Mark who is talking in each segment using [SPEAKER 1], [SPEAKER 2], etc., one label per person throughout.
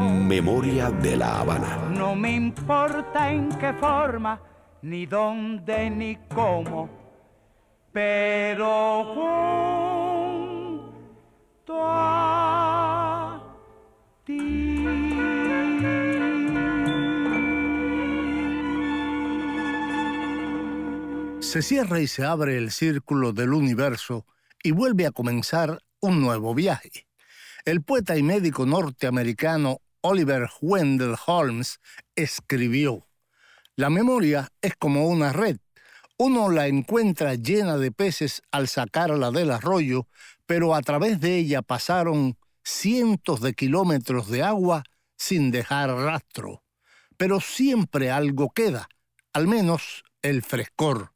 [SPEAKER 1] Memoria de la Habana.
[SPEAKER 2] No me importa en qué forma, ni dónde, ni cómo, pero junto a
[SPEAKER 3] Se cierra y se abre el círculo del universo y vuelve a comenzar un nuevo viaje. El poeta y médico norteamericano Oliver Wendell Holmes escribió, La memoria es como una red. Uno la encuentra llena de peces al sacarla del arroyo, pero a través de ella pasaron cientos de kilómetros de agua sin dejar rastro. Pero siempre algo queda, al menos el frescor.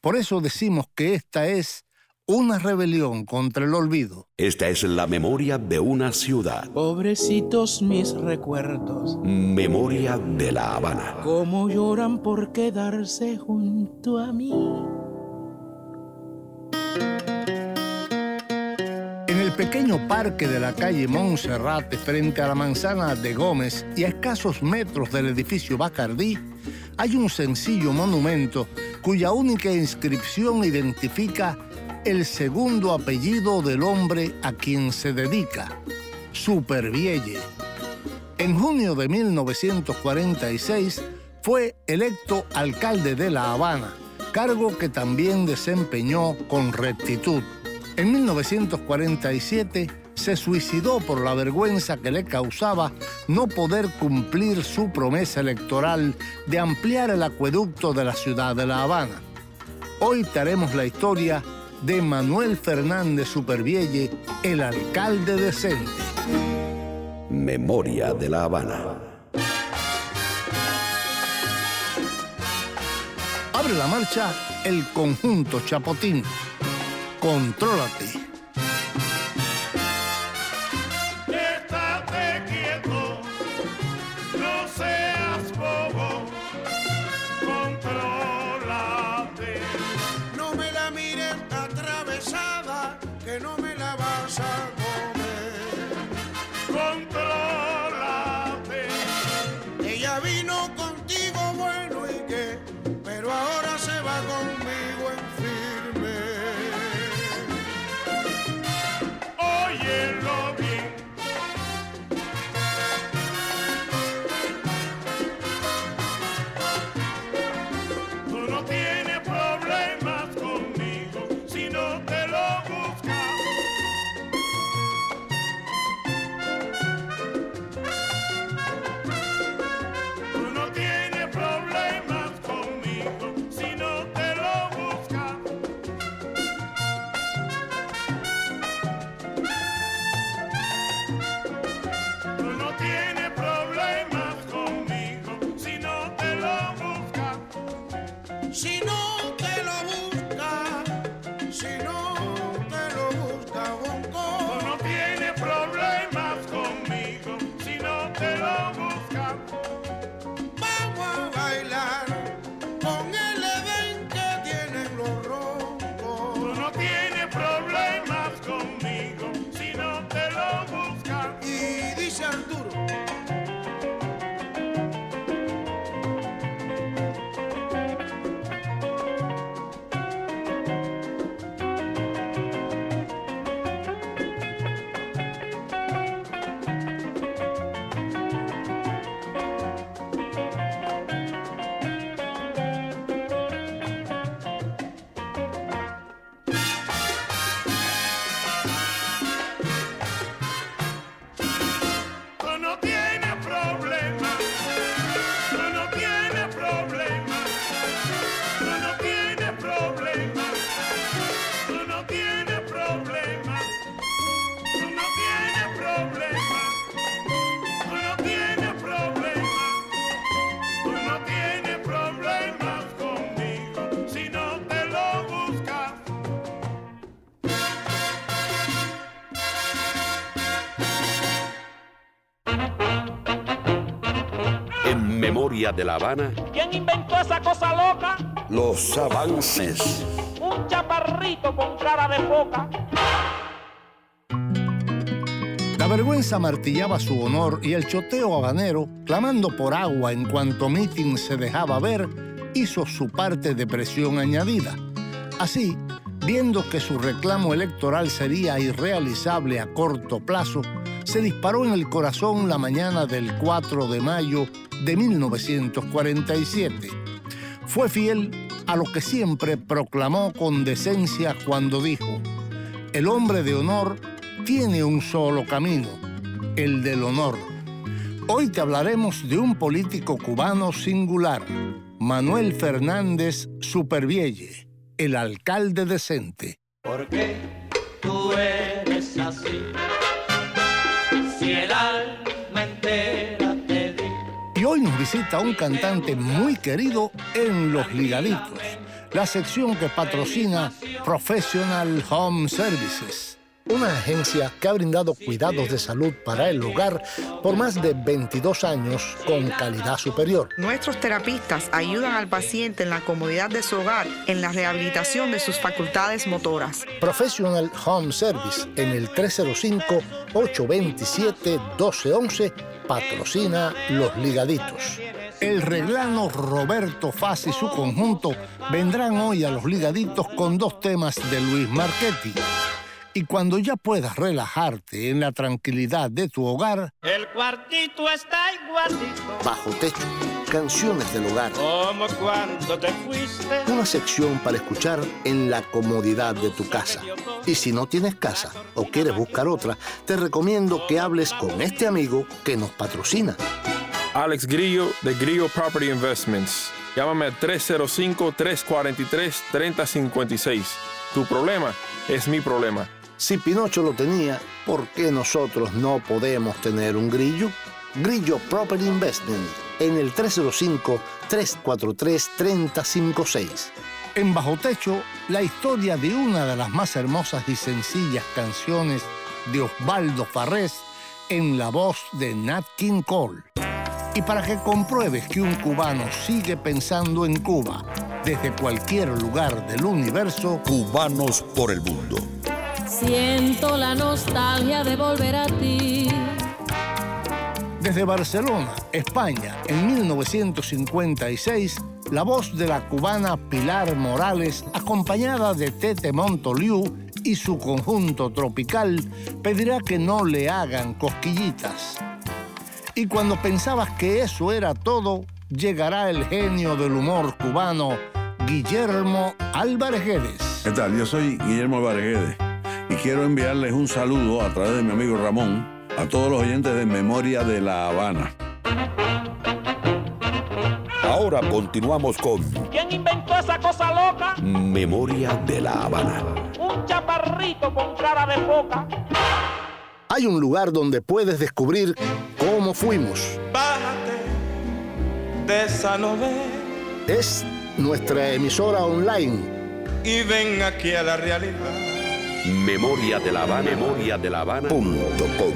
[SPEAKER 3] Por eso decimos que esta es una rebelión contra el olvido.
[SPEAKER 1] Esta es la memoria de una ciudad.
[SPEAKER 4] Pobrecitos mis recuerdos,
[SPEAKER 1] Memoria de la Habana.
[SPEAKER 4] cómo lloran por quedarse junto a mí.
[SPEAKER 3] En el pequeño parque de la calle Monserrate, frente a la manzana de Gómez y a escasos metros del edificio Bacardí, hay un sencillo monumento cuya única inscripción identifica el segundo apellido del hombre a quien se dedica, Supervielle. En junio de 1946 fue electo alcalde de La Habana, cargo que también desempeñó con rectitud. En 1947 se suicidó por la vergüenza que le causaba no poder cumplir su promesa electoral de ampliar el acueducto de la ciudad de La Habana. Hoy te haremos la historia de Manuel Fernández Supervielle, el alcalde decente.
[SPEAKER 1] Memoria de la Habana.
[SPEAKER 3] Abre la marcha el conjunto Chapotín. Contrólate.
[SPEAKER 1] De la Habana,
[SPEAKER 5] ¿Quién inventó esa cosa loca?
[SPEAKER 1] los avances.
[SPEAKER 5] Un chaparrito con cara de foca.
[SPEAKER 3] La vergüenza martillaba su honor y el choteo habanero, clamando por agua en cuanto Meeting se dejaba ver, hizo su parte de presión añadida. Así, viendo que su reclamo electoral sería irrealizable a corto plazo, se disparó en el corazón la mañana del 4 de mayo de 1947. Fue fiel a lo que siempre proclamó con decencia cuando dijo, el hombre de honor tiene un solo camino, el del honor. Hoy te hablaremos de un político cubano singular, Manuel Fernández Supervielle, el alcalde decente.
[SPEAKER 6] ¿Por qué
[SPEAKER 3] nos visita un cantante muy querido en Los Ligaditos, la sección que patrocina Professional Home Services, una agencia que ha brindado cuidados de salud para el hogar por más de 22 años con calidad superior.
[SPEAKER 7] Nuestros terapistas ayudan al paciente en la comodidad de su hogar, en la rehabilitación de sus facultades motoras.
[SPEAKER 3] Professional Home Service en el 305-827-1211 patrocina Los Ligaditos. El reglano Roberto Faz y su conjunto vendrán hoy a Los Ligaditos con dos temas de Luis Marchetti. Y cuando ya puedas relajarte en la tranquilidad de tu hogar,
[SPEAKER 5] El cuartito está igualito
[SPEAKER 3] bajo techo, canciones del hogar.
[SPEAKER 5] como cuando te fuiste.
[SPEAKER 3] Una sección para escuchar en la comodidad de tu casa. Y si no tienes casa o quieres buscar otra, te recomiendo que hables con este amigo que nos patrocina.
[SPEAKER 8] Alex Grillo de Grillo Property Investments. Llámame al 305-343-3056. Tu problema es mi problema.
[SPEAKER 3] Si Pinocho lo tenía, ¿por qué nosotros no podemos tener un grillo? Grillo Property Investment en el 305-343-3056. En Bajo Techo, la historia de una de las más hermosas y sencillas canciones de Osvaldo Farrés en la voz de Nat King Cole. Y para que compruebes que un cubano sigue pensando en Cuba desde cualquier lugar del universo,
[SPEAKER 1] Cubanos por el mundo.
[SPEAKER 9] Siento la nostalgia de volver a ti.
[SPEAKER 3] Desde Barcelona, España, en 1956, la voz de la cubana Pilar Morales, acompañada de Tete Montoliu y su conjunto tropical, pedirá que no le hagan cosquillitas. Y cuando pensabas que eso era todo, llegará el genio del humor cubano, Guillermo Álvarez Guedes.
[SPEAKER 10] ¿Qué tal? Yo soy Guillermo Álvarez Guedes y quiero enviarles un saludo a través de mi amigo Ramón a todos los oyentes de Memoria de La Habana.
[SPEAKER 1] Ahora continuamos con
[SPEAKER 5] ¿Quién inventó esa cosa loca?
[SPEAKER 1] Memoria de la Habana.
[SPEAKER 5] Un chaparrito con cara de foca.
[SPEAKER 3] Hay un lugar donde puedes descubrir cómo fuimos.
[SPEAKER 6] Bájate de esa novela
[SPEAKER 3] Es nuestra emisora online
[SPEAKER 6] y ven aquí a la realidad.
[SPEAKER 1] Memoria de la Habana. Memoria de la Habana. Punto com.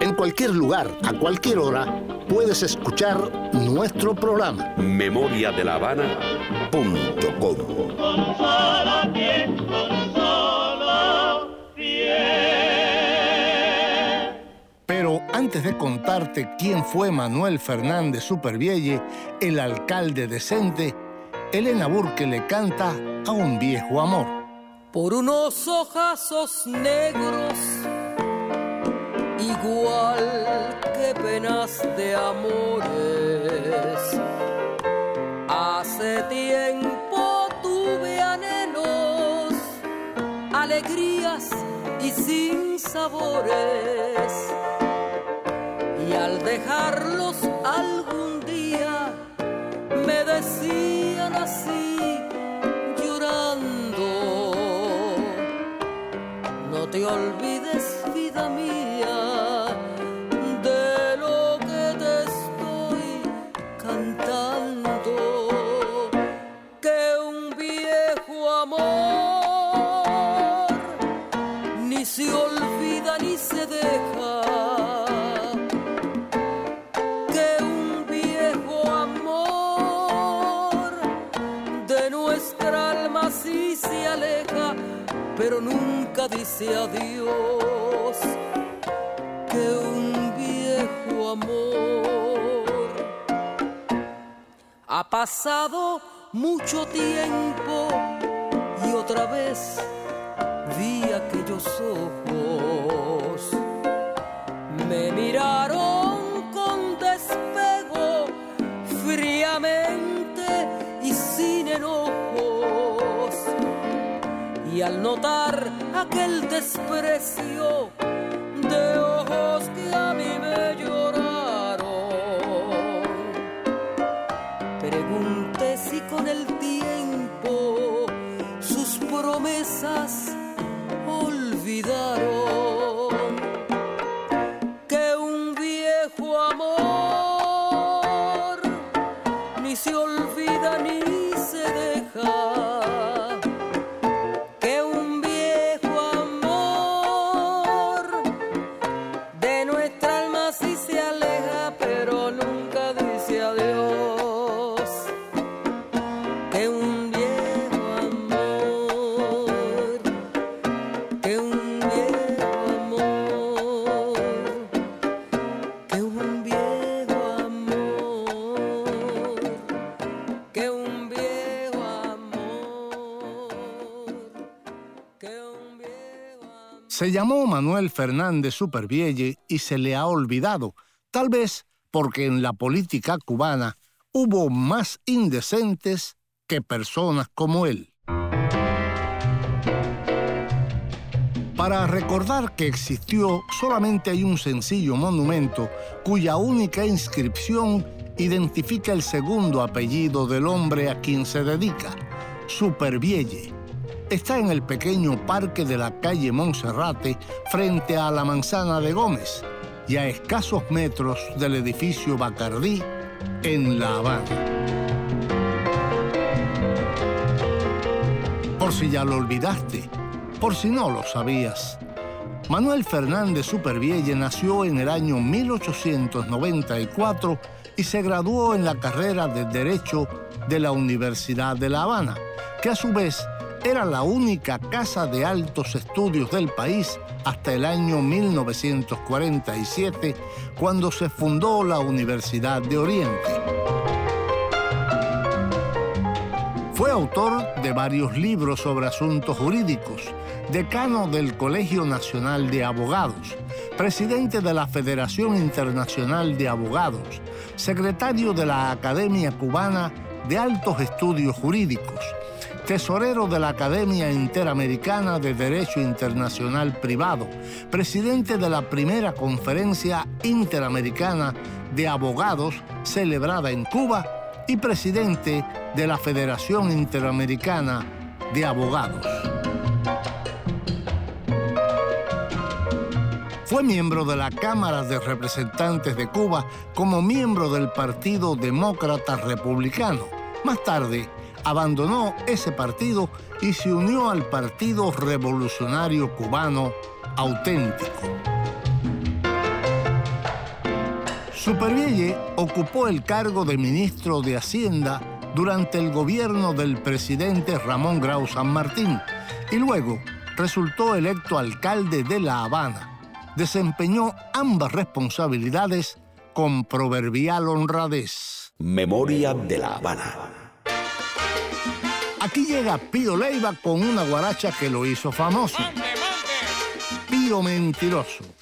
[SPEAKER 3] En cualquier lugar, a cualquier hora, puedes escuchar nuestro programa.
[SPEAKER 1] Memoria de la Habana. Punto com.
[SPEAKER 5] Con solo pie, con solo pie.
[SPEAKER 3] Pero antes de contarte quién fue Manuel Fernández Supervielle, el alcalde decente, Elena Burke le canta a un viejo amor.
[SPEAKER 11] Por unos ojazos negros, igual que penas de amores. Hace tiempo tuve anhelos, alegrías y sin sabores. Y al dejarlos algún día, me decían te olvides, vida mía, de lo que te estoy cantando, que un viejo amor ni se olvida ni se deja. Que un viejo amor de nuestra alma sí se aleja, pero nunca dice adiós. Que un viejo amor ha pasado mucho tiempo y otra vez vi aquellos ojos. Me miraron al notar aquel desprecio
[SPEAKER 3] Manuel Fernández Supervielle y se le ha olvidado, tal vez porque en la política cubana hubo más indecentes que personas como él. Para recordar que existió, solamente hay un sencillo monumento cuya única inscripción identifica el segundo apellido del hombre a quien se dedica, Supervielle. Está en el pequeño parque de la calle Monserrate frente a la manzana de Gómez y a escasos metros del edificio Bacardí en La Habana. Por si ya lo olvidaste, por si no lo sabías. Manuel Fernández Supervielle nació en el año 1894 y se graduó en la carrera de Derecho de la Universidad de La Habana, que a su vez era la única casa de altos estudios del país hasta el año 1947, cuando se fundó la Universidad de Oriente. Fue autor de varios libros sobre asuntos jurídicos, decano del Colegio Nacional de Abogados, presidente de la Federación Internacional de Abogados, secretario de la Academia Cubana de Altos Estudios Jurídicos, tesorero de la Academia Interamericana de Derecho Internacional Privado, presidente de la primera conferencia interamericana de abogados celebrada en Cuba y presidente de la Federación Interamericana de Abogados. Fue miembro de la Cámara de Representantes de Cuba como miembro del Partido Demócrata Republicano. Más tarde, abandonó ese partido y se unió al Partido Revolucionario Cubano Auténtico. Supervielle ocupó el cargo de ministro de Hacienda durante el gobierno del presidente Ramón Grau San Martín y luego resultó electo alcalde de La Habana. Desempeñó ambas responsabilidades con proverbial honradez.
[SPEAKER 1] Memoria de La Habana.
[SPEAKER 3] Aquí llega Pío Leiva con una guaracha que lo hizo famoso. Pío Mentiroso.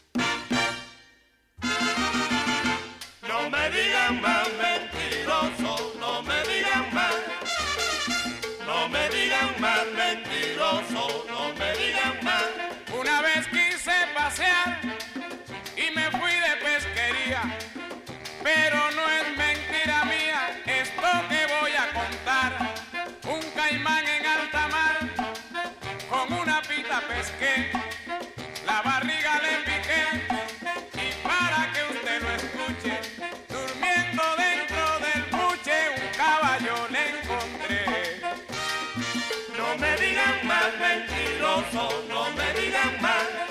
[SPEAKER 12] más mentiroso, no me digan más.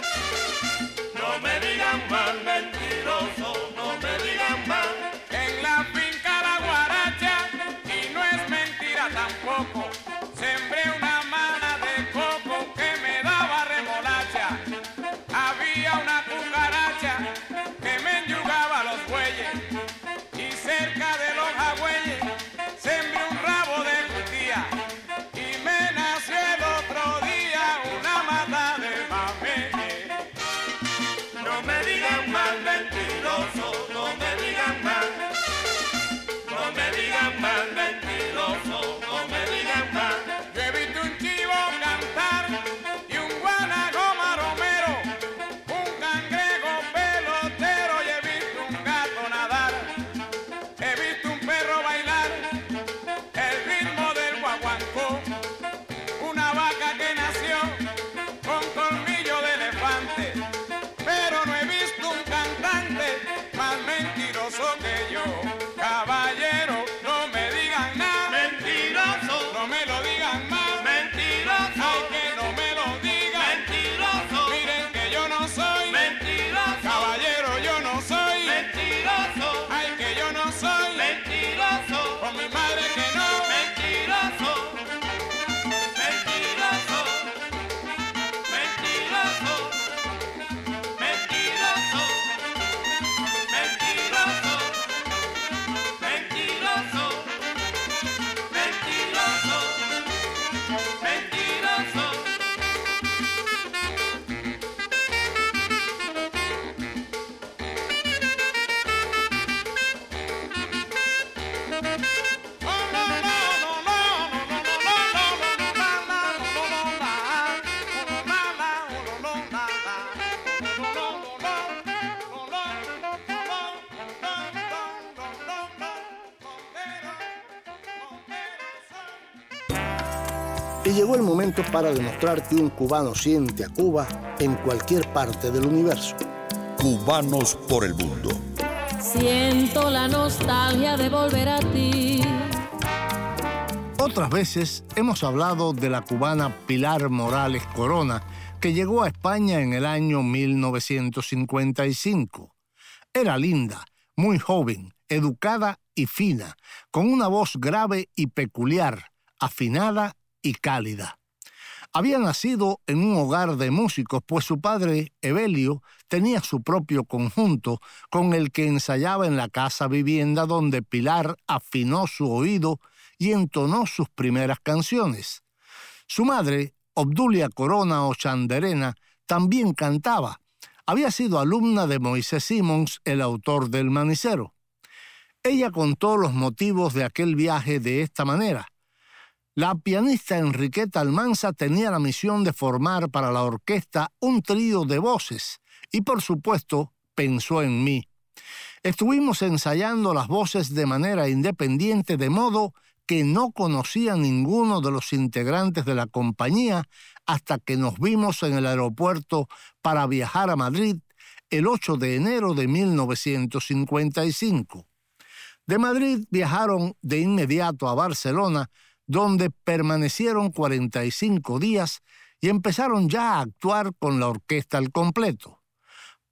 [SPEAKER 12] mentiroso, no me digan mal, no me digan mal, mentiroso, no me digan
[SPEAKER 13] mal. Yo un
[SPEAKER 3] chivo cantar. Para demostrar que un cubano siente a Cuba en cualquier parte del universo.
[SPEAKER 1] Cubanos por el mundo.
[SPEAKER 9] Siento la nostalgia de volver a ti.
[SPEAKER 3] Otras veces hemos hablado de la cubana Pilar Morales Corona, que llegó a España en el año 1955. Era linda, muy joven, educada y fina, con una voz grave y peculiar, afinada y cálida. Había nacido en un hogar de músicos, pues su padre, Evelio, tenía su propio conjunto con el que ensayaba en la casa vivienda donde Pilar afinó su oído y entonó sus primeras canciones. Su madre, Obdulia Corona Ochanderena, también cantaba. Había sido alumna de Moisés Simons, el autor del Manicero. Ella contó los motivos de aquel viaje de esta manera. La pianista Enriqueta Almanza tenía la misión de formar para la orquesta un trío de voces y por supuesto pensó en mí. Estuvimos ensayando las voces de manera independiente de modo que no conocía ninguno de los integrantes de la compañía hasta que nos vimos en el aeropuerto para viajar a Madrid el 8 de enero de 1955. De Madrid viajaron de inmediato a Barcelona donde permanecieron 45 días y empezaron ya a actuar con la orquesta al completo.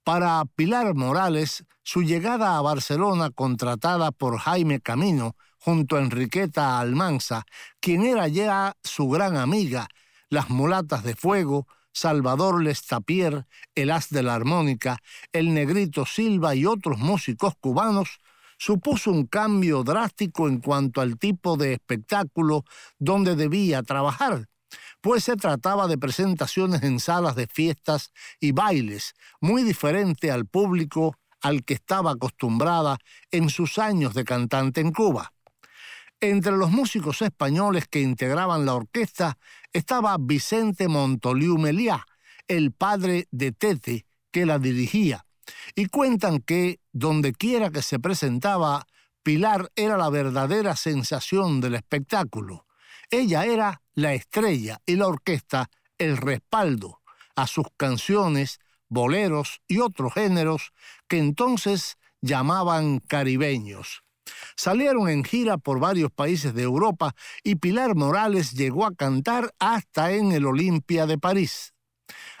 [SPEAKER 3] Para Pilar Morales, su llegada a Barcelona contratada por Jaime Camino junto a Enriqueta Almanza, quien era ya su gran amiga, las mulatas de fuego, Salvador Lestapier, el as de la armónica, el negrito Silva y otros músicos cubanos, supuso un cambio drástico en cuanto al tipo de espectáculo donde debía trabajar, pues se trataba de presentaciones en salas de fiestas y bailes, muy diferente al público al que estaba acostumbrada en sus años de cantante en Cuba. Entre los músicos españoles que integraban la orquesta estaba Vicente Montoliu Meliá, el padre de Tete, que la dirigía, y cuentan que, donde quiera que se presentaba, Pilar era la verdadera sensación del espectáculo. Ella era la estrella y la orquesta el respaldo a sus canciones, boleros y otros géneros que entonces llamaban caribeños. Salieron en gira por varios países de Europa y Pilar Morales llegó a cantar hasta en el Olimpia de París.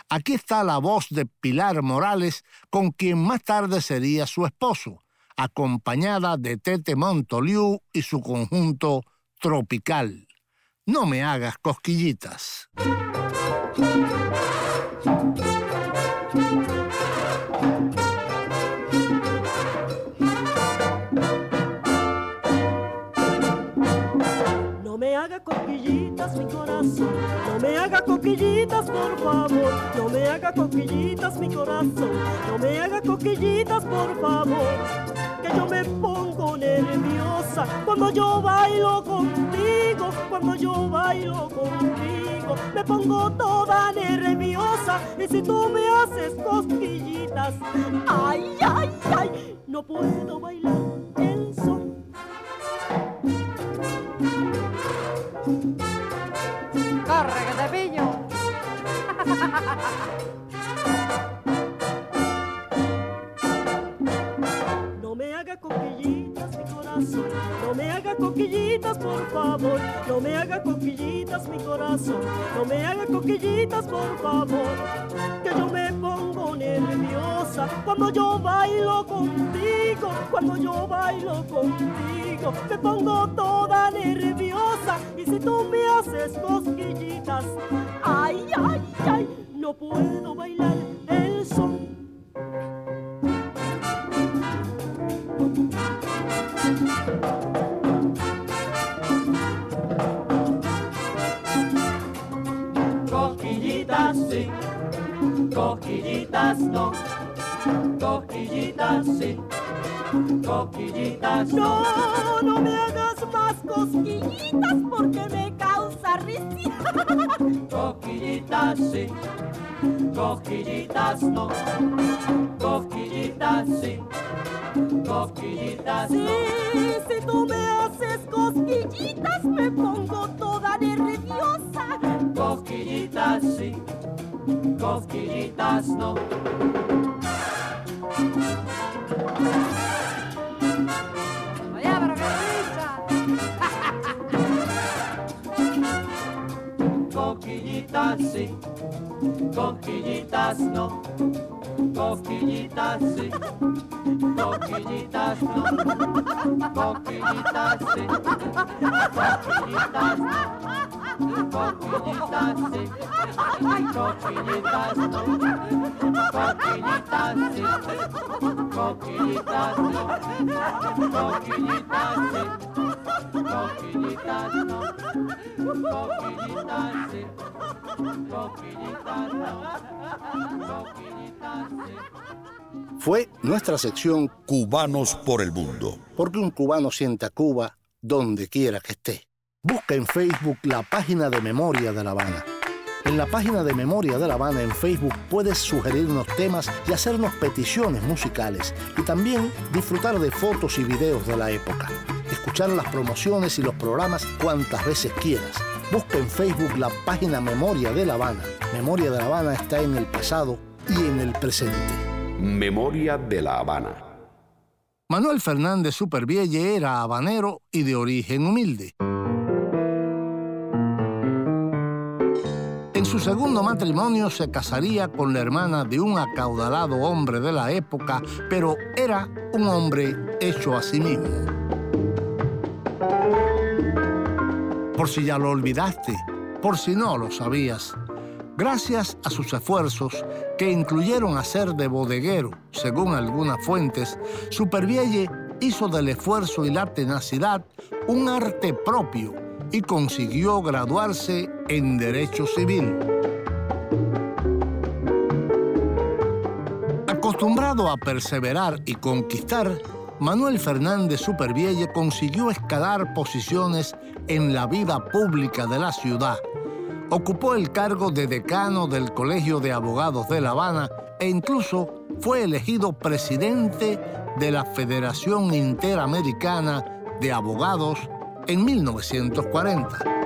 [SPEAKER 3] Aquí está la voz de Pilar Morales, con quien más tarde sería su esposo, acompañada de Tete Montoliu y su conjunto tropical. No me hagas cosquillitas.
[SPEAKER 14] No me haga cosquillitas no me haga coquillitas por favor, no me haga coquillitas mi corazón, no me haga coquillitas por favor, que yo me pongo nerviosa cuando yo bailo contigo, cuando yo bailo contigo, me pongo toda nerviosa y si tú me haces cosquillitas, ay, ay, ay, no puedo bailar el son.
[SPEAKER 15] ¡Corre, que te pillo!
[SPEAKER 14] No me haga coquillitas mi no me haga coquillitas por favor, no me haga coquillitas mi corazón, no me haga coquillitas por favor, que yo me pongo nerviosa cuando yo bailo contigo, cuando yo bailo contigo, me pongo toda nerviosa. Y si tú me haces cosquillitas, ay, ay, ay, no puedo bailar el son.
[SPEAKER 6] Cosquillitas sí, cosquillitas no, cosquillitas sí, cosquillitas.
[SPEAKER 14] No, no me hagas más cosquillitas porque me causa risa.
[SPEAKER 6] Cosquillitas sí, Cosquillitas no, cosquillitas sí, cosquillitas
[SPEAKER 14] sí,
[SPEAKER 6] no.
[SPEAKER 14] si tú me haces cosquillitas me pongo toda nerviosa.
[SPEAKER 6] Cosquillitas
[SPEAKER 15] sí, cosquillitas no.
[SPEAKER 6] Cosquillitas sí coquillitas no. Coquillitas sí, coquillitas no. Coquillitas sí, coquillitas no. Coquillitas sí, coquillitas no. Coquillitas sí, coquillitas no. Coquillitas sí, coquillitas no. Coquillitas sí, coquillitas no. Coquillitas sí.
[SPEAKER 3] Fue nuestra sección
[SPEAKER 1] Cubanos por el Mundo.
[SPEAKER 3] Porque un cubano siente a Cuba donde quiera que esté. Busca en Facebook la página de Memoria de La Habana. En la página de Memoria de La Habana en Facebook puedes sugerirnos temas y hacernos peticiones musicales y también disfrutar de fotos y videos de la época. Escuchar las promociones y los programas cuantas veces quieras. Busca en Facebook la página Memoria de La Habana. Memoria de La Habana está en el pasado y en el presente.
[SPEAKER 1] Memoria de La Habana.
[SPEAKER 3] Manuel Fernández Supervielle era habanero y de origen humilde. En su segundo matrimonio se casaría con la hermana de un acaudalado hombre de la época, pero era un hombre hecho a sí mismo. Por si ya lo olvidaste, por si no lo sabías, gracias a sus esfuerzos que incluyeron hacer de bodeguero, según algunas fuentes, Supervielle hizo del esfuerzo y la tenacidad un arte propio y consiguió graduarse en Derecho Civil. Acostumbrado a perseverar y conquistar, Manuel Fernández Supervielle consiguió escalar posiciones en la vida pública de la ciudad. Ocupó el cargo de decano del Colegio de Abogados de La Habana e incluso fue elegido presidente de la Federación Interamericana de Abogados en 1940.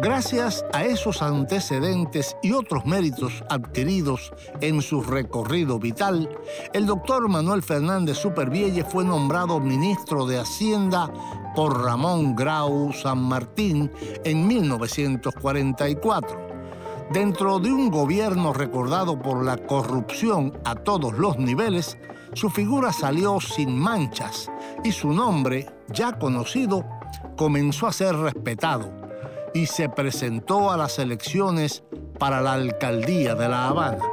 [SPEAKER 3] Gracias a esos antecedentes y otros méritos adquiridos en su recorrido vital, el doctor Manuel Fernández Supervielle fue nombrado ministro de Hacienda por Ramón Grau San Martín en 1944. Dentro de un gobierno recordado por la corrupción a todos los niveles, su figura salió sin manchas y su nombre, ya conocido, comenzó a ser respetado y se presentó a las elecciones para la alcaldía de La Habana.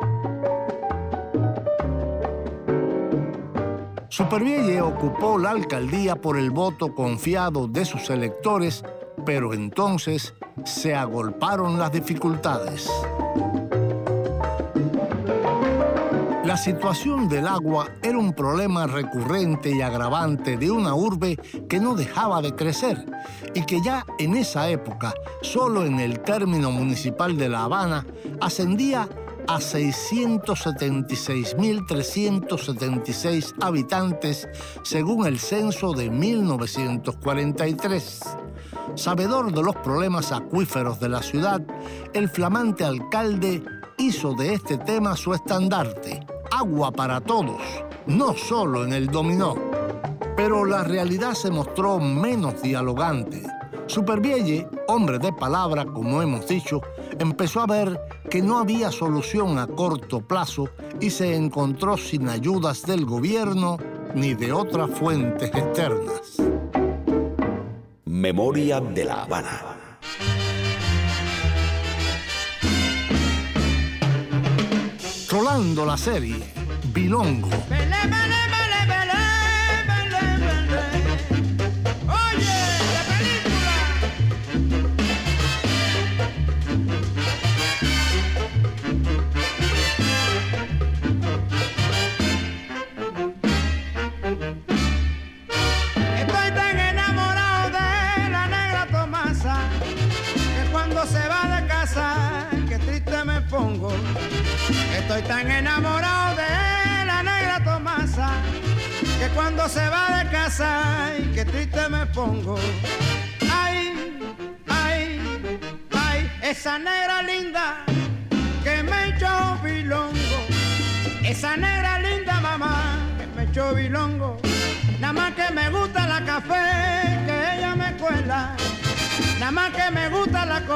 [SPEAKER 3] Supervielle ocupó la alcaldía por el voto confiado de sus electores, pero entonces se agolparon las dificultades. La situación del agua era un problema recurrente y agravante de una urbe que no dejaba de crecer y que ya en esa época, solo en el término municipal de La Habana, ascendía a 676.376 habitantes según el censo de 1943. Sabedor de los problemas acuíferos de la ciudad, el flamante alcalde hizo de este tema su estandarte, agua para todos, no solo en el dominó. Pero la realidad se mostró menos dialogante. Supervielle, hombre de palabra, como hemos dicho, empezó a ver que no había solución a corto plazo y se encontró sin ayudas del gobierno ni de otras fuentes externas.
[SPEAKER 1] Memoria de La Habana.
[SPEAKER 3] Rolando la serie, Bilongo.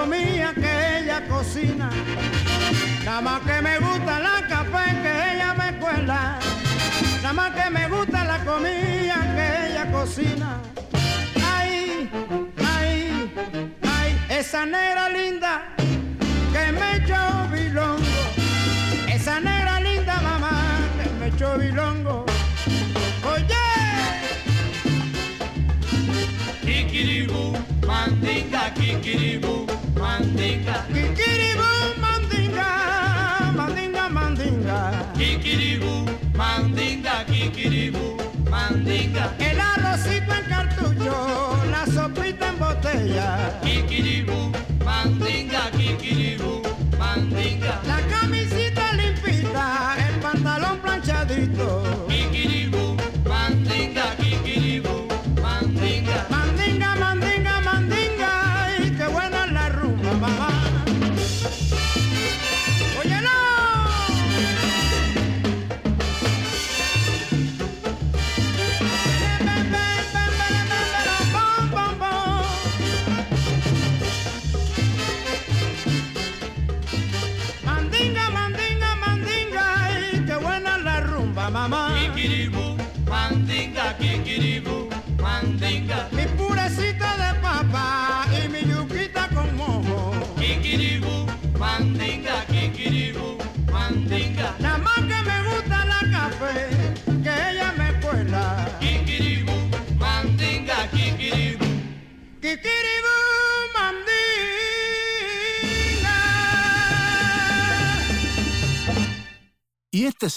[SPEAKER 13] Que
[SPEAKER 16] ella cocina, nada más que me gusta la café que ella me cuela, nada más que me gusta la comida que ella cocina. Ay, ay, ay, esa negra linda que me echó bilongo, esa negra linda mamá que me echó bilongo. Oye,
[SPEAKER 5] Kikiribu, mandinga, kikiribu, mandinga.
[SPEAKER 16] kikiribu, mandinga, mandinga, mandinga.
[SPEAKER 5] Kikiribu, mandinga, kikiribu, mandinga.
[SPEAKER 16] El arrocito en cartucho, la sopita en botella.
[SPEAKER 5] Kikiribu, mandinga, kikiribu, mandinga.
[SPEAKER 16] La camisita limpita, el pantalón planchadito.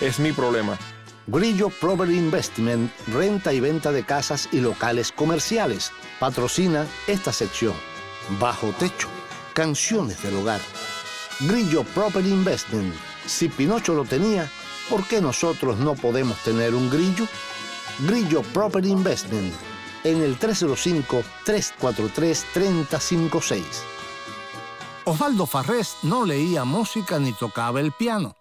[SPEAKER 8] es mi problema.
[SPEAKER 3] Grillo Property Investment, renta y venta de casas y locales comerciales. Patrocina esta sección. Bajo techo, canciones del hogar. Grillo Property Investment. Si Pinocho lo tenía, ¿por qué nosotros no podemos tener un grillo? Grillo Property Investment. En el 305-343-3056. Osvaldo Farrés no leía música ni tocaba el piano.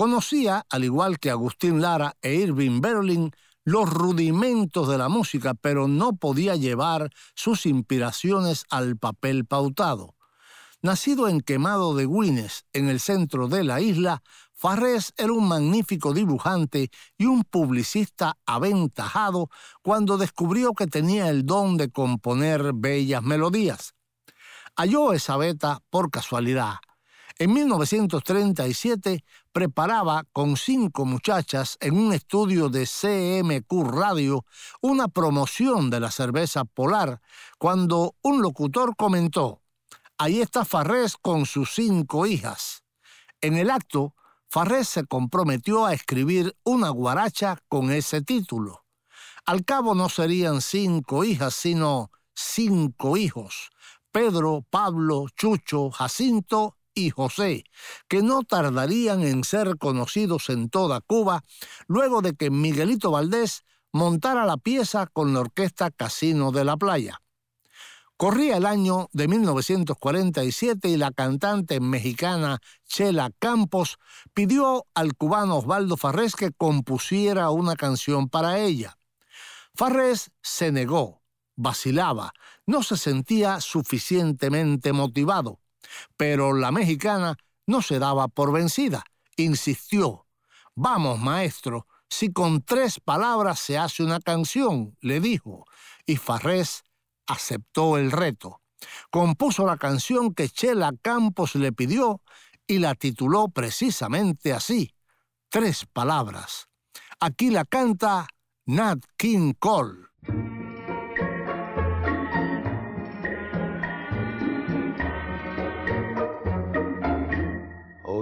[SPEAKER 3] Conocía, al igual que Agustín Lara e Irving Berlin, los rudimentos de la música, pero no podía llevar sus inspiraciones al papel pautado. Nacido en Quemado de Guines, en el centro de la isla, Farrés era un magnífico dibujante y un publicista aventajado cuando descubrió que tenía el don de componer bellas melodías. Halló esa beta por casualidad. En 1937 preparaba con cinco muchachas en un estudio de CMQ Radio una promoción de la cerveza polar cuando un locutor comentó, ahí está Farrés con sus cinco hijas. En el acto, Farrés se comprometió a escribir una guaracha con ese título. Al cabo no serían cinco hijas, sino cinco hijos. Pedro, Pablo, Chucho, Jacinto y José, que no tardarían en ser conocidos en toda Cuba luego de que Miguelito Valdés montara la pieza con la orquesta Casino de la Playa. Corría el año de 1947 y la cantante mexicana Chela Campos pidió al cubano Osvaldo Farrés que compusiera una canción para ella. Farrés se negó, vacilaba, no se sentía suficientemente motivado. Pero la mexicana no se daba por vencida. Insistió. Vamos, maestro, si con tres palabras se hace una canción, le dijo. Y Farrés aceptó el reto. Compuso la canción que Chela Campos le pidió y la tituló precisamente así. Tres palabras. Aquí la canta Nat King Cole.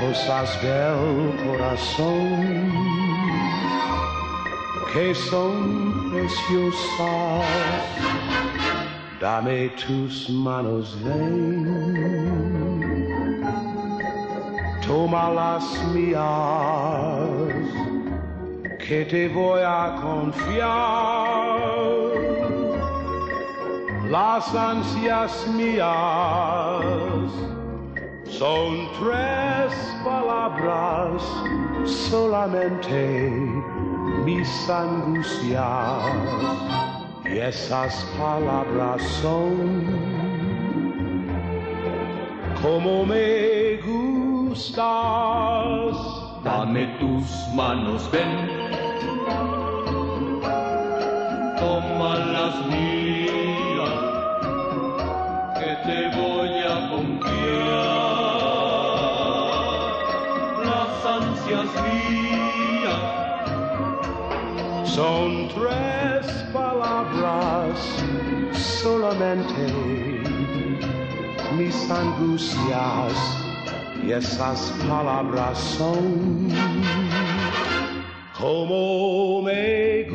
[SPEAKER 17] cosas del corazón que son preciosas. Dame tus manos, ven, toma las mías, que te voy a confiar las ansias mías son tres palabras solamente mis angustias. Y esas palabras son como me gustas.
[SPEAKER 18] Dame tus manos ven. Toma las mías que te
[SPEAKER 17] son tres palabras solamente. Mis angustias y esas palabras son como me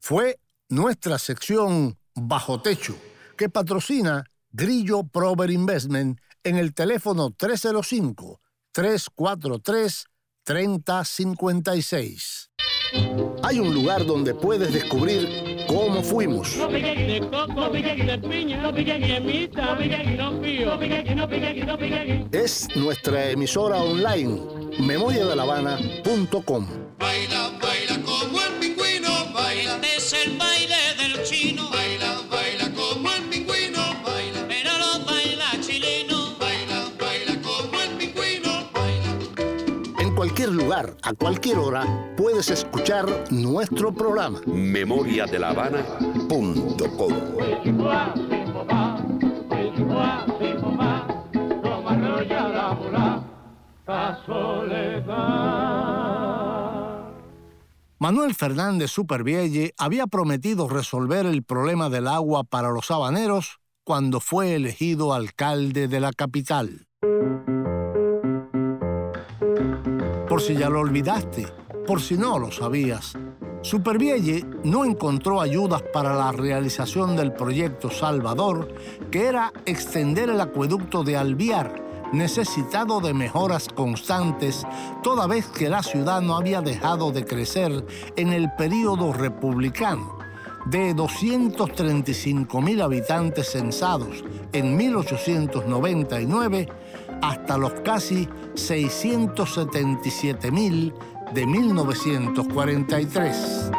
[SPEAKER 3] Fue nuestra sección Bajo Techo, que patrocina Grillo Prover Investment en el teléfono 305-343-3056. Hay un lugar donde puedes descubrir cómo fuimos. Es nuestra emisora online, memoriadelavana.com.
[SPEAKER 12] Baila, baila como el pingüino, baila.
[SPEAKER 19] Es el baile
[SPEAKER 3] lugar, a cualquier hora, puedes escuchar nuestro programa.
[SPEAKER 1] memoriadelavana.com
[SPEAKER 3] Manuel Fernández Supervielle había prometido resolver el problema del agua para los habaneros cuando fue elegido alcalde de la capital. Por si ya lo olvidaste, por si no lo sabías, Supervielle no encontró ayudas para la realización del proyecto Salvador, que era extender el acueducto de Alviar, necesitado de mejoras constantes, toda vez que la ciudad no había dejado de crecer en el período republicano. De 235 mil habitantes censados en 1899 hasta los casi 677 mil de 1943.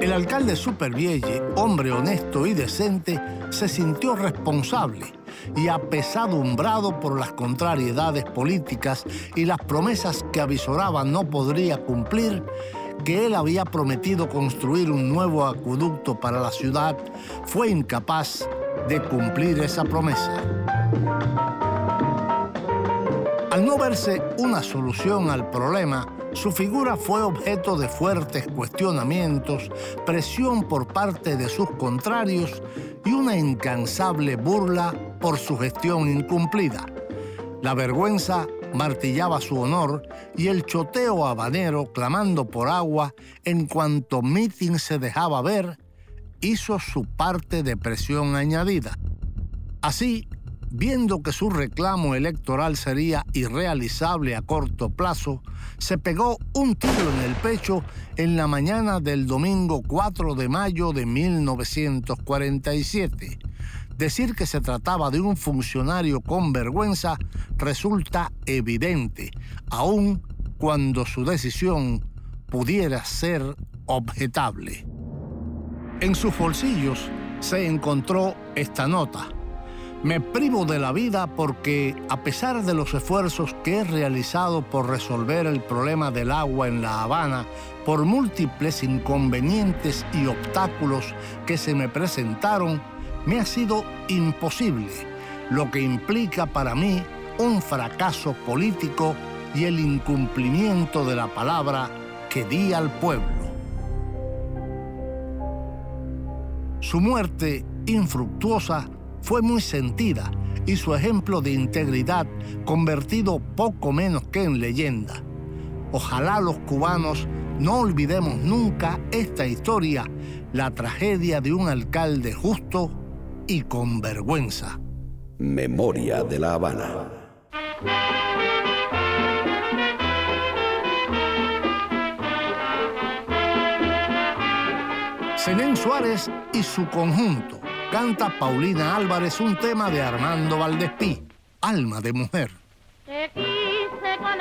[SPEAKER 3] El alcalde Supervielle, hombre honesto y decente, se sintió responsable y apesadumbrado por las contrariedades políticas y las promesas que avisoraba no podría cumplir, que él había prometido construir un nuevo acueducto para la ciudad, fue incapaz de cumplir esa promesa. Al no verse una solución al problema, su figura fue objeto de fuertes cuestionamientos, presión por parte de sus contrarios y una incansable burla por su gestión incumplida. La vergüenza martillaba su honor y el choteo habanero clamando por agua en cuanto mitin se dejaba ver hizo su parte de presión añadida. Así, viendo que su reclamo electoral sería irrealizable a corto plazo, se pegó un tiro en el pecho en la mañana del domingo 4 de mayo de 1947. Decir que se trataba de un funcionario con vergüenza resulta evidente, aun cuando su decisión pudiera ser objetable. En sus bolsillos se encontró esta nota. Me privo de la vida porque, a pesar de los esfuerzos que he realizado por resolver el problema del agua en La Habana, por múltiples inconvenientes y obstáculos que se me presentaron, me ha sido imposible, lo que implica para mí un fracaso político y el incumplimiento de la palabra que di al pueblo. Su muerte infructuosa fue muy sentida y su ejemplo de integridad convertido poco menos que en leyenda. Ojalá los cubanos no olvidemos nunca esta historia, la tragedia de un alcalde justo y con vergüenza.
[SPEAKER 1] Memoria de la Habana.
[SPEAKER 3] Zenén Suárez y su conjunto. Canta Paulina Álvarez un tema de Armando Valdespí, Alma de Mujer.
[SPEAKER 20] Te quise con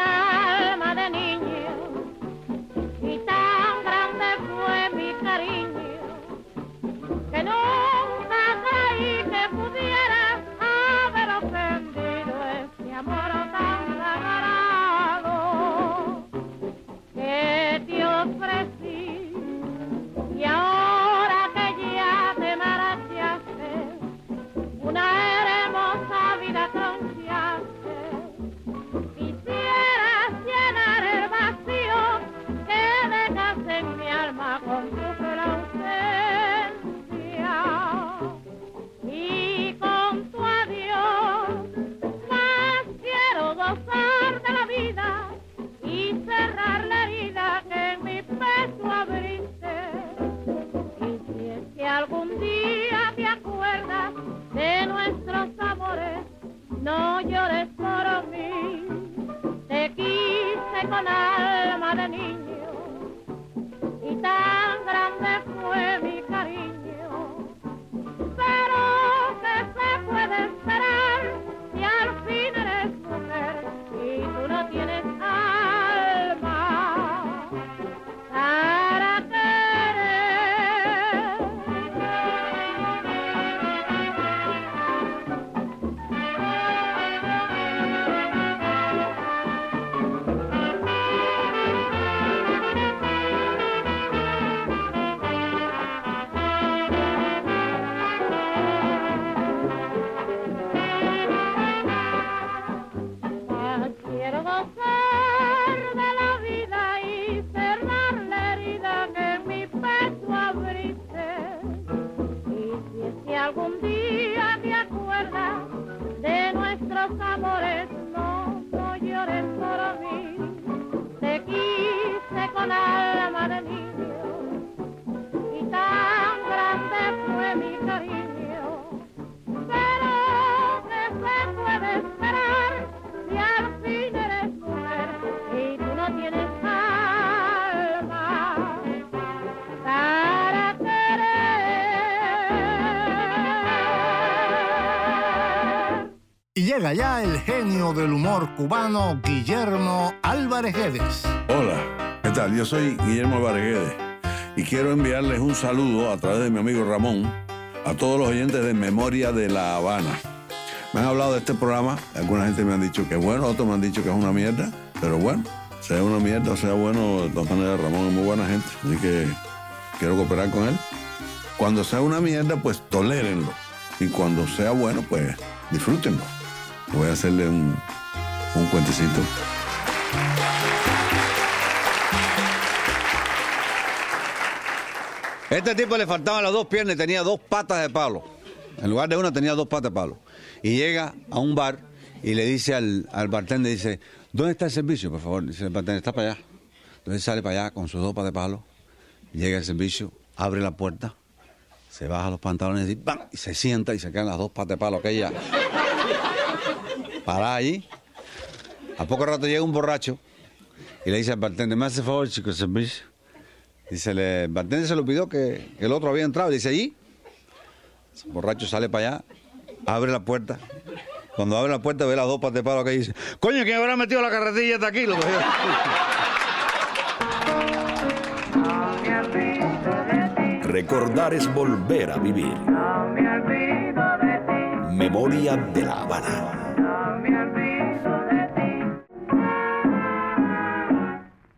[SPEAKER 20] Ya el
[SPEAKER 3] genio del humor cubano, Guillermo Álvarez Guedes.
[SPEAKER 10] Hola, ¿qué tal? Yo soy Guillermo Varguedes y quiero enviarles un saludo a través de mi amigo Ramón a todos los oyentes de Memoria de La Habana. Me han hablado de este programa, alguna gente me han dicho que es bueno, otros me han dicho que es una mierda, pero bueno, sea una mierda o sea bueno, de todas maneras Ramón es muy buena gente, así que quiero cooperar con él. Cuando sea una mierda, pues tolérenlo. Y cuando sea bueno, pues disfrútenlo. Voy a hacerle un, un cuentecito.
[SPEAKER 21] Este tipo le faltaban las dos piernas y tenía dos patas de palo. En lugar de una tenía dos patas de palo. Y llega a un bar y le dice al, al bartender, dice, ¿dónde está el servicio, por favor? Dice el bartender, está para allá. Entonces sale para allá con sus dos patas de palo, llega al servicio, abre la puerta, se baja los pantalones y, ¡bam! y se sienta y se quedan las dos patas de palo aquella. Para allí. A poco rato llega un borracho y le dice al bartender, me hace favor, chico, servicio. Dice, el bartender se lo pidió que, el otro había entrado. Dice, allí. El borracho sale para allá, abre la puerta. Cuando abre la puerta ve las dos patas de palo que dice, coño, ¿quién habrá metido la carretilla hasta aquí?
[SPEAKER 1] Recordar es volver a vivir. Memoria de la Habana.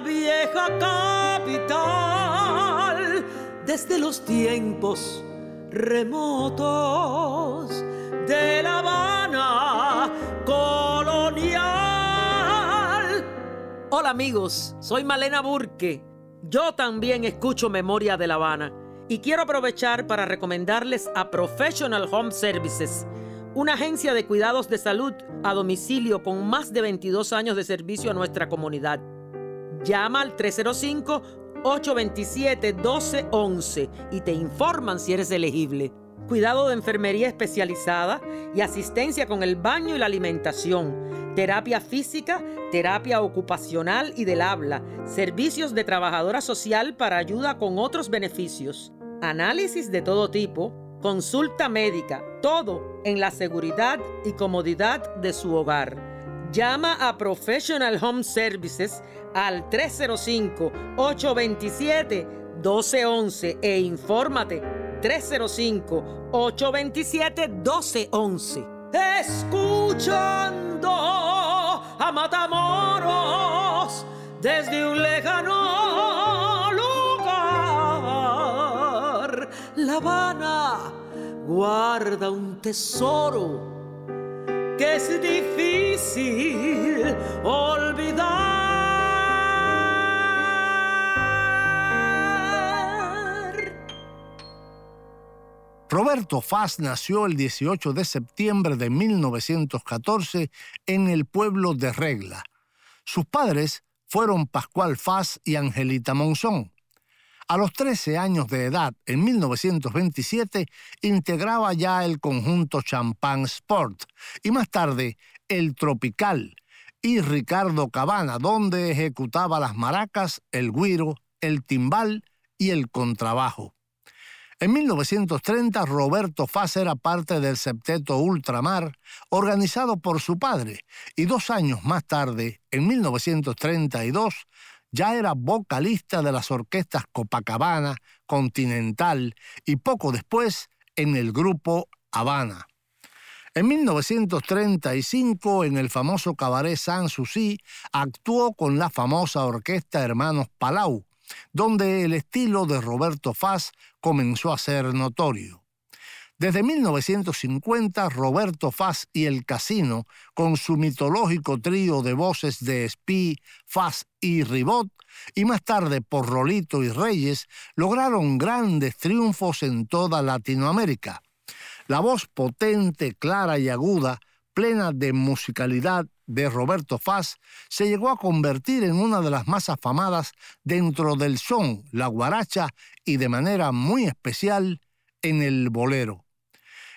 [SPEAKER 22] Vieja capital desde los tiempos remotos de La Habana colonial. Hola amigos, soy Malena Burke. Yo también escucho Memoria de La Habana y quiero aprovechar para recomendarles a Professional Home Services, una agencia de cuidados de salud a domicilio con más de 22 años de servicio a nuestra comunidad. Llama al 305-827-1211 y te informan si eres elegible. Cuidado de enfermería especializada y asistencia con el baño y la alimentación, terapia física, terapia ocupacional y del habla, servicios de trabajadora social para ayuda con otros beneficios, análisis de todo tipo, consulta médica, todo en la seguridad y comodidad de su hogar. Llama a Professional Home Services al 305-827-1211 e infórmate 305-827-1211. Escuchando a Matamoros desde un lejano lugar. La Habana guarda un tesoro que es difícil olvidar.
[SPEAKER 3] Roberto Faz nació el 18 de septiembre de 1914 en el pueblo de Regla. Sus padres fueron Pascual Faz y Angelita Monzón. A los 13 años de edad, en 1927, integraba ya el conjunto Champagne Sport. Y más tarde el Tropical. Y Ricardo Cabana, donde ejecutaba las maracas, el guiro, el timbal y el contrabajo. En 1930, Roberto Faz era parte del septeto Ultramar, organizado por su padre, y dos años más tarde, en 1932, ya era vocalista de las orquestas Copacabana, Continental y poco después en el grupo Habana. En 1935, en el famoso cabaret Sanssouci, actuó con la famosa orquesta Hermanos Palau, donde el estilo de Roberto Faz comenzó a ser notorio. Desde 1950, Roberto Faz y el Casino, con su mitológico trío de voces de Espí, Faz y Ribot, y más tarde por Rolito y Reyes, lograron grandes triunfos en toda Latinoamérica. La voz potente, clara y aguda, plena de musicalidad de Roberto Faz, se llegó a convertir en una de las más afamadas dentro del son, la guaracha y de manera muy especial en el bolero.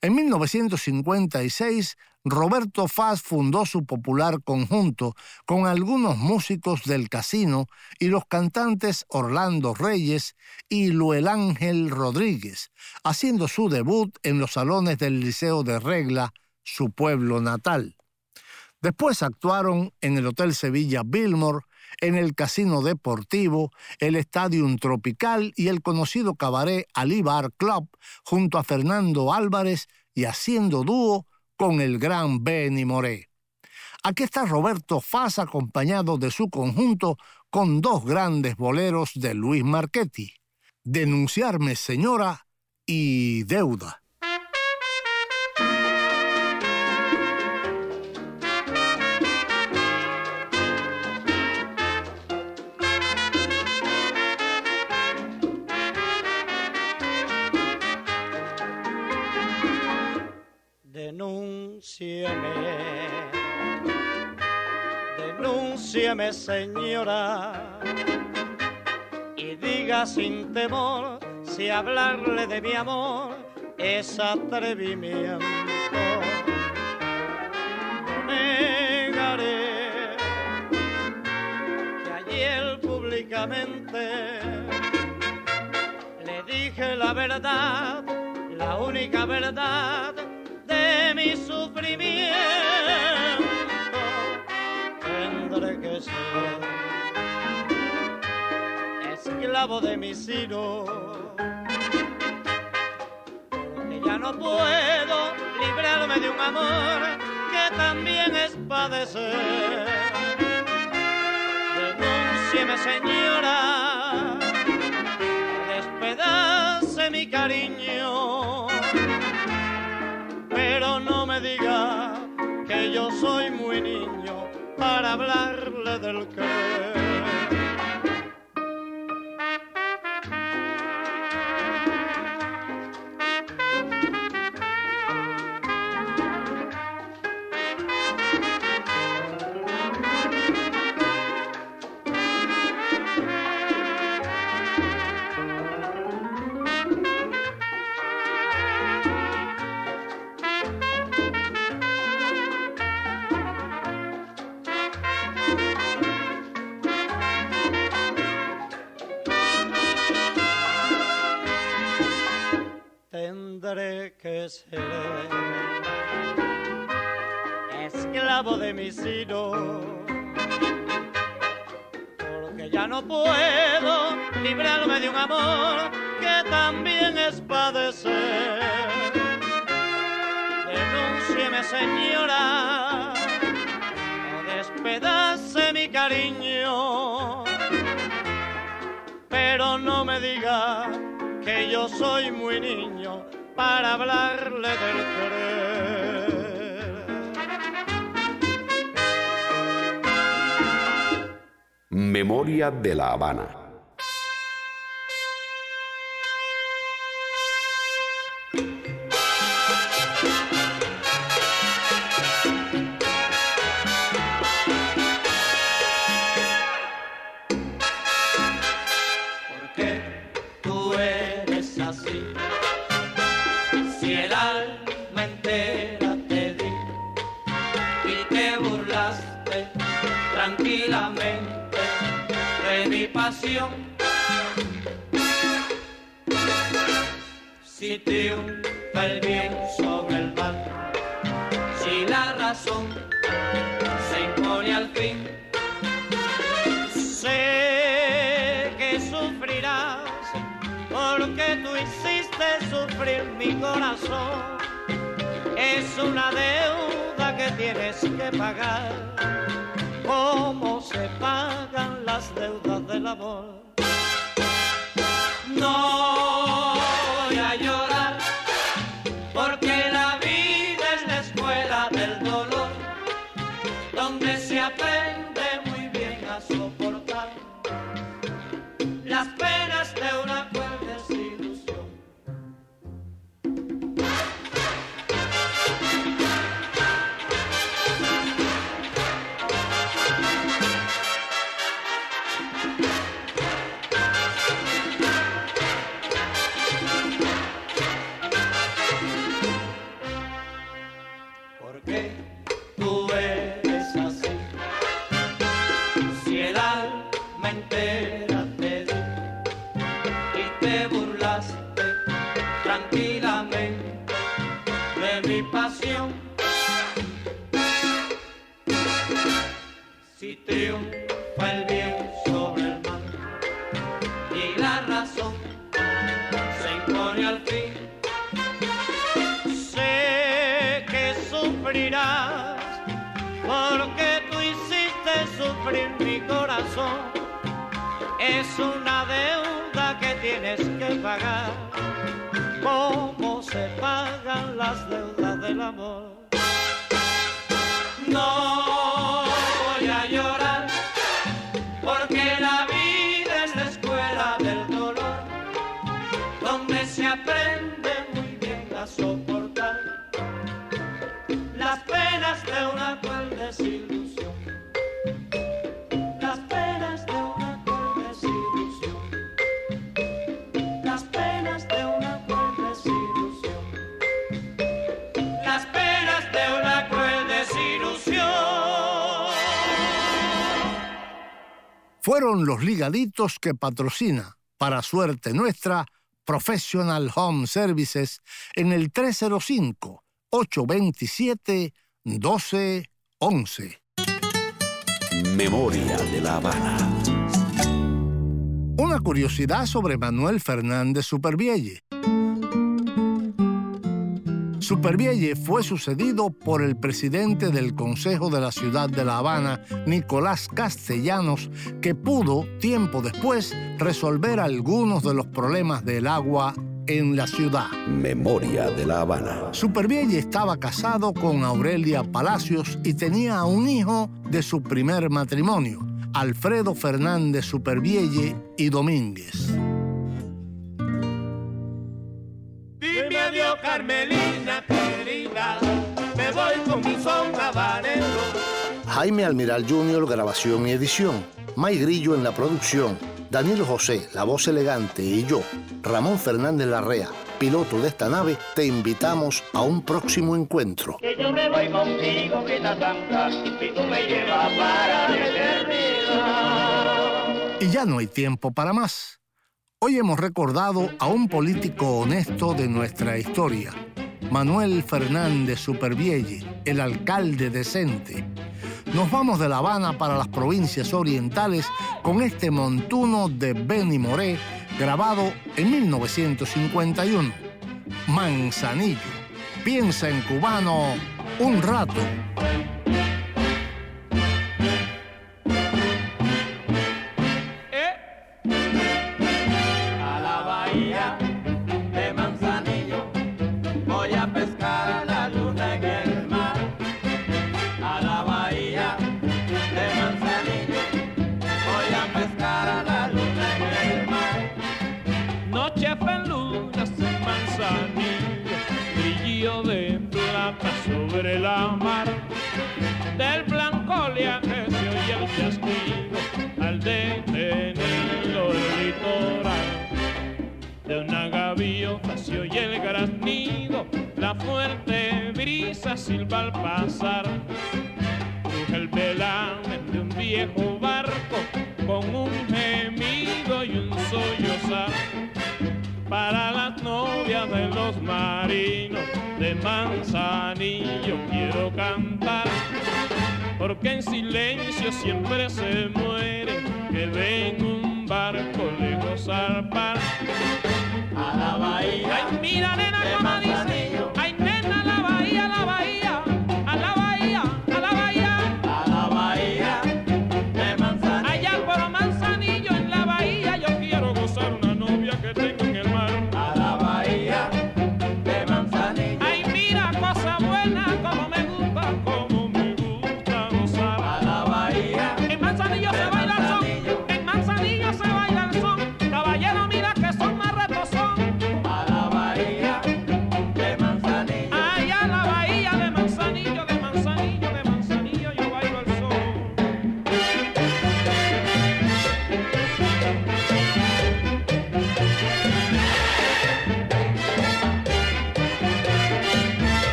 [SPEAKER 3] En 1956, Roberto Faz fundó su popular conjunto con algunos músicos del casino y los cantantes Orlando Reyes y Luel Ángel Rodríguez, haciendo su debut en los salones del Liceo de Regla, su pueblo natal. Después actuaron en el Hotel Sevilla Billmore, en el Casino Deportivo, el Estadio Tropical y el conocido cabaret Ali Bar Club, junto a Fernando Álvarez y haciendo dúo con el gran Benny Moré. Aquí está Roberto Faz acompañado de su conjunto con dos grandes boleros de Luis Marchetti, Denunciarme Señora y Deuda.
[SPEAKER 5] Denúnciame, denúnciame señora, y diga sin temor si hablarle de mi amor es atrevimiento. No negaré que ayer públicamente le dije la verdad, la única verdad mi sufrimiento. Tendré que ser esclavo de mi sino, porque ya no puedo librarme de un amor que también es padecer. Denúncieme, señora, diga que yo soy muy niño para hablarle del querer. De
[SPEAKER 1] la Habana.
[SPEAKER 5] Pasión. Si triunfa el bien sobre el mal, si la razón se impone al fin. Sé que sufrirás porque tú hiciste sufrir mi corazón. Es una deuda que tienes que pagar. ¿Cómo se pagan las deudas del amor? No Es una deuda que tienes que pagar. ¿Cómo se pagan las deudas del amor? No voy a llorar porque la vida es la escuela del dolor donde se aprende muy bien a soportar las penas de una cruel desilusión.
[SPEAKER 3] Fueron los ligaditos que patrocina, para suerte nuestra, Professional Home Services en el 305-827-1211.
[SPEAKER 1] Memoria de la Habana.
[SPEAKER 3] Una curiosidad sobre Manuel Fernández Supervielle. Supervielle fue sucedido por el presidente del Consejo de la Ciudad de La Habana, Nicolás Castellanos, que pudo, tiempo después, resolver algunos de los problemas del agua en la ciudad.
[SPEAKER 1] Memoria de la Habana.
[SPEAKER 3] Supervielle estaba casado con Aurelia Palacios y tenía un hijo de su primer matrimonio, Alfredo Fernández Supervielle y Domínguez.
[SPEAKER 12] Dime adiós, Carmelina me voy con mi son habanero.
[SPEAKER 3] Jaime Almiral Jr., grabación y edición. May Grillo en la producción. Daniel José, la voz elegante, y yo, Ramón Fernández Larrea, piloto de esta nave, te invitamos a un próximo encuentro.
[SPEAKER 12] Que yo me voy contigo, que la tanta, y tú me llevas para la eternidad.
[SPEAKER 3] Y ya no hay tiempo para más. Hoy hemos recordado a un político honesto de nuestra historia, Manuel Fernández Supervielle, el alcalde decente. Nos vamos de La Habana para las provincias orientales con este montuno de Benny Moré, grabado en 1951. Manzanillo. Piensa en cubano un rato.
[SPEAKER 12] Mar.
[SPEAKER 18] Del blanco oleaje se oye el chasquido al detenido el litoral. De una gaviota se oye el graznido, la fuerte brisa silba al pasar. Cruje el velamen de un viejo barco con un gemido para las novias de los marinos de Manzanillo quiero cantar. Porque en silencio siempre se mueren que ven un barco lejos al par
[SPEAKER 12] A la bahía
[SPEAKER 18] Ay, mira nena
[SPEAKER 12] de